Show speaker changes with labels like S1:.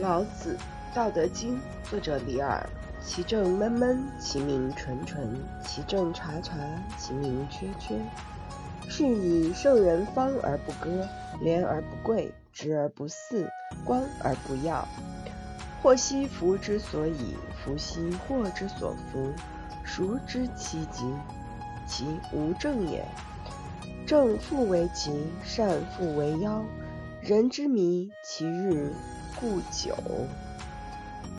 S1: 老子《道德经》作者李耳。其政闷闷，其名纯纯；其政察察，其名缺缺。是以圣人方而不割，廉而不贵，直而不肆，光而不耀。祸兮福之所以，福兮祸之所伏。孰知其极？其无正也。正复为奇，善复为妖。人之迷，其日固久。